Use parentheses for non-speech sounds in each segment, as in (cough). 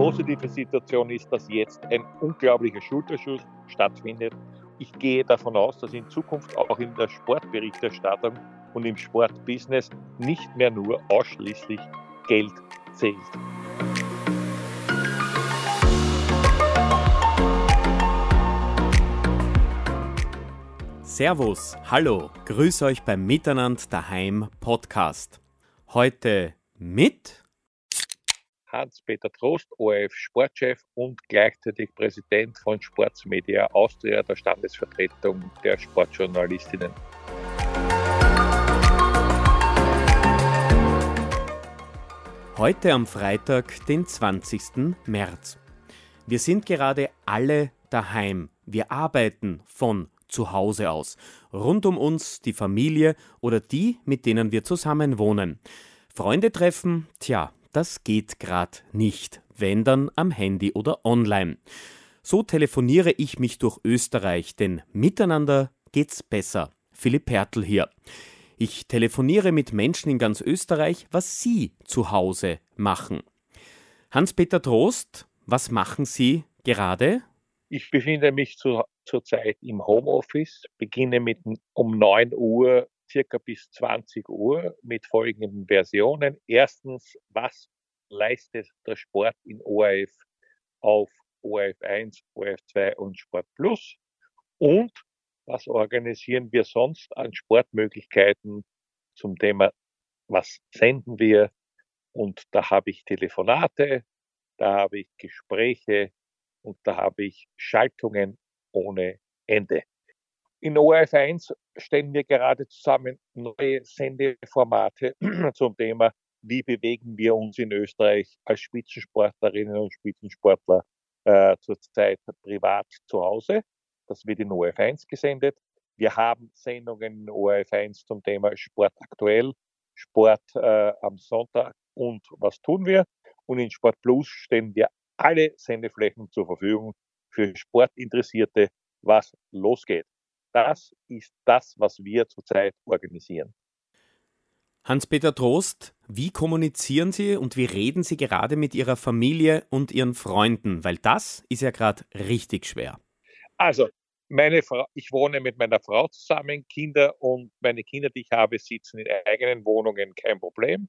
positive Situation ist, dass jetzt ein unglaublicher Schulterschuss stattfindet. Ich gehe davon aus, dass in Zukunft auch in der Sportberichterstattung und im Sportbusiness nicht mehr nur ausschließlich Geld zählt. Servus, hallo, grüß euch beim Miteinander daheim Podcast. Heute mit Hans-Peter Trost, ORF Sportchef und gleichzeitig Präsident von Sportsmedia Austria, der Standesvertretung der Sportjournalistinnen. Heute am Freitag, den 20. März. Wir sind gerade alle daheim. Wir arbeiten von zu Hause aus. Rund um uns die Familie oder die, mit denen wir zusammen wohnen. Freunde treffen, tja, das geht grad nicht, wenn dann am Handy oder online. So telefoniere ich mich durch Österreich, denn miteinander geht's besser. Philipp Pertl hier. Ich telefoniere mit Menschen in ganz Österreich, was sie zu Hause machen. Hans-Peter Trost, was machen Sie gerade? Ich befinde mich zu, zurzeit im Homeoffice, beginne mit um 9 Uhr circa bis 20 Uhr mit folgenden Versionen. Erstens, was leistet der Sport in ORF auf ORF 1, ORF 2 und Sport Plus? Und was organisieren wir sonst an Sportmöglichkeiten zum Thema, was senden wir? Und da habe ich Telefonate, da habe ich Gespräche und da habe ich Schaltungen ohne Ende. In ORF 1 stellen wir gerade zusammen neue Sendeformate (clears throat) zum Thema, wie bewegen wir uns in Österreich als Spitzensportlerinnen und Spitzensportler äh, zurzeit privat zu Hause. Das wird in ORF 1 gesendet. Wir haben Sendungen in ORF 1 zum Thema Sport aktuell, Sport äh, am Sonntag und was tun wir. Und in Sport Plus stellen wir alle Sendeflächen zur Verfügung für Sportinteressierte, was losgeht. Das ist das, was wir zurzeit organisieren. Hans-Peter Trost, wie kommunizieren Sie und wie reden Sie gerade mit Ihrer Familie und Ihren Freunden? Weil das ist ja gerade richtig schwer. Also, meine Frau, ich wohne mit meiner Frau zusammen, Kinder und meine Kinder, die ich habe, sitzen in eigenen Wohnungen, kein Problem.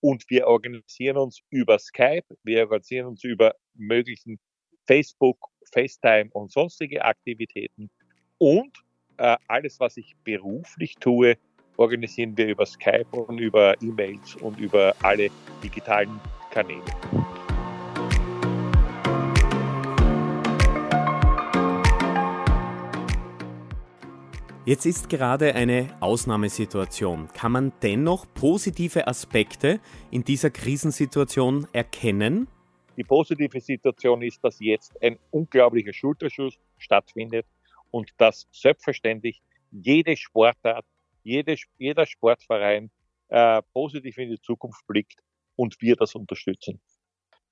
Und wir organisieren uns über Skype, wir organisieren uns über möglichen Facebook, FaceTime und sonstige Aktivitäten. Und alles, was ich beruflich tue, organisieren wir über Skype und über E-Mails und über alle digitalen Kanäle. Jetzt ist gerade eine Ausnahmesituation. Kann man dennoch positive Aspekte in dieser Krisensituation erkennen? Die positive Situation ist, dass jetzt ein unglaublicher Schulterschuss stattfindet und dass selbstverständlich jede Sportart, jede, jeder Sportverein äh, positiv in die Zukunft blickt und wir das unterstützen.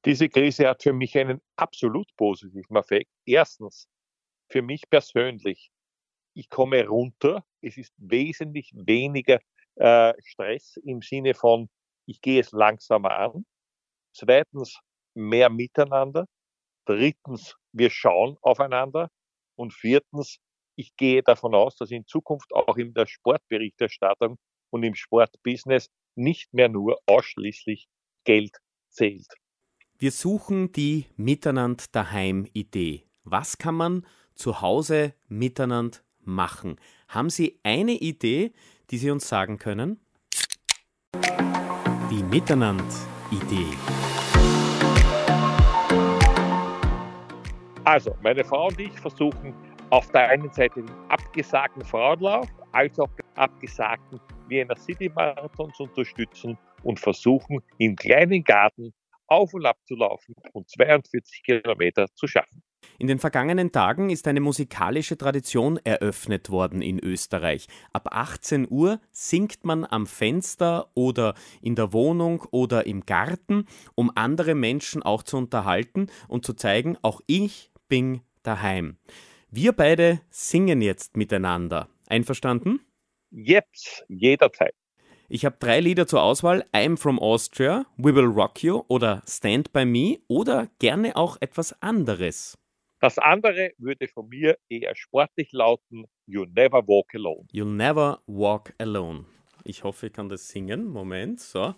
Diese Krise hat für mich einen absolut positiven Effekt. Erstens, für mich persönlich ich komme runter, es ist wesentlich weniger äh, Stress im Sinne von, ich gehe es langsamer an. Zweitens, mehr Miteinander. Drittens, wir schauen aufeinander. Und viertens, ich gehe davon aus, dass in Zukunft auch in der Sportberichterstattung und im Sportbusiness nicht mehr nur ausschließlich Geld zählt. Wir suchen die Miteinander daheim Idee. Was kann man zu Hause miteinander machen. Haben Sie eine Idee, die Sie uns sagen können? Die Miteinander-Idee. Also, meine Frau und ich versuchen auf der einen Seite den abgesagten Frauenlauf als auch den abgesagten Vienna City Marathon zu unterstützen und versuchen im kleinen Garten auf und ab zu laufen und 42 Kilometer zu schaffen. In den vergangenen Tagen ist eine musikalische Tradition eröffnet worden in Österreich. Ab 18 Uhr singt man am Fenster oder in der Wohnung oder im Garten, um andere Menschen auch zu unterhalten und zu zeigen, auch ich bin daheim. Wir beide singen jetzt miteinander. Einverstanden? Jetzt, jederzeit. Ich habe drei Lieder zur Auswahl: I'm from Austria, We Will Rock You oder Stand by Me oder gerne auch etwas anderes. Das andere würde von mir eher sportlich lauten: You Never Walk Alone. You'll Never Walk Alone. Ich hoffe, ich kann das singen. Moment, so.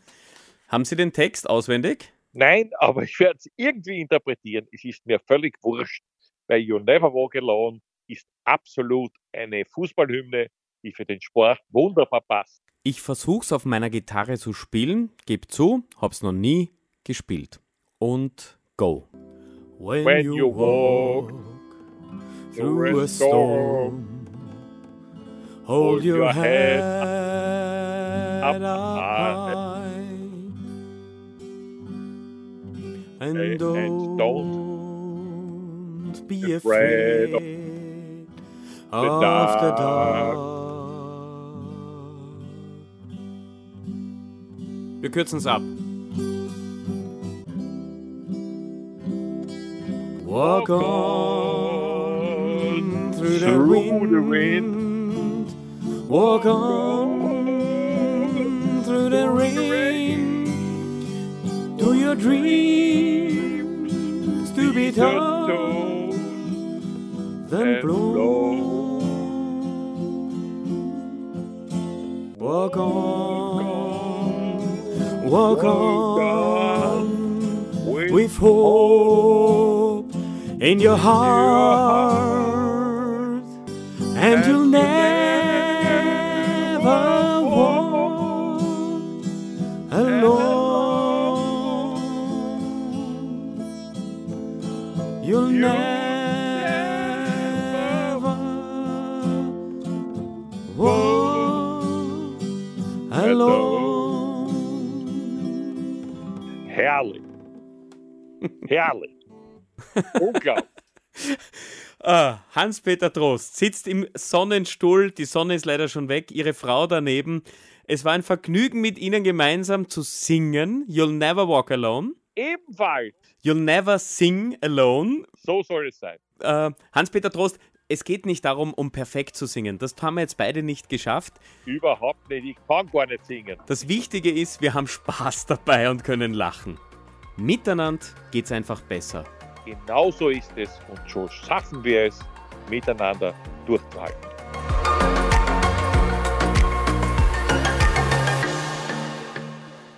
Haben Sie den Text auswendig? Nein, (laughs) aber ich werde es irgendwie interpretieren. Es ist mir völlig wurscht, weil You Never Walk Alone ist absolut eine Fußballhymne, die für den Sport wunderbar passt. Ich versuch's auf meiner Gitarre zu spielen, geb zu, hab's noch nie gespielt. Und go. When, When you, you walk through a storm, hold your head up, up high, and, and don't, don't be afraid of the dark. Wir kürzen es ab. Walk on through the wind. Walk on through the rain. Do your dreams to be told. Then blow. Walk on walk on with hope in your heart, and you'll never alone. Herrlich. (laughs) Herrlich. Unglaublich. Ah, Hans-Peter Trost sitzt im Sonnenstuhl, die Sonne ist leider schon weg, ihre Frau daneben. Es war ein Vergnügen, mit ihnen gemeinsam zu singen. You'll never walk alone. Ebenfalls. You'll never sing alone. So soll es sein. Äh, Hans-Peter Trost, es geht nicht darum, um perfekt zu singen. Das haben wir jetzt beide nicht geschafft. Überhaupt nicht. Ich kann gar nicht singen. Das Wichtige ist, wir haben Spaß (laughs) dabei und können lachen. Miteinander geht es einfach besser. Genauso ist es und so schaffen wir es, miteinander durchzuhalten.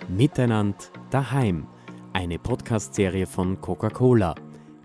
Miteinander daheim. Eine Podcast-Serie von Coca-Cola.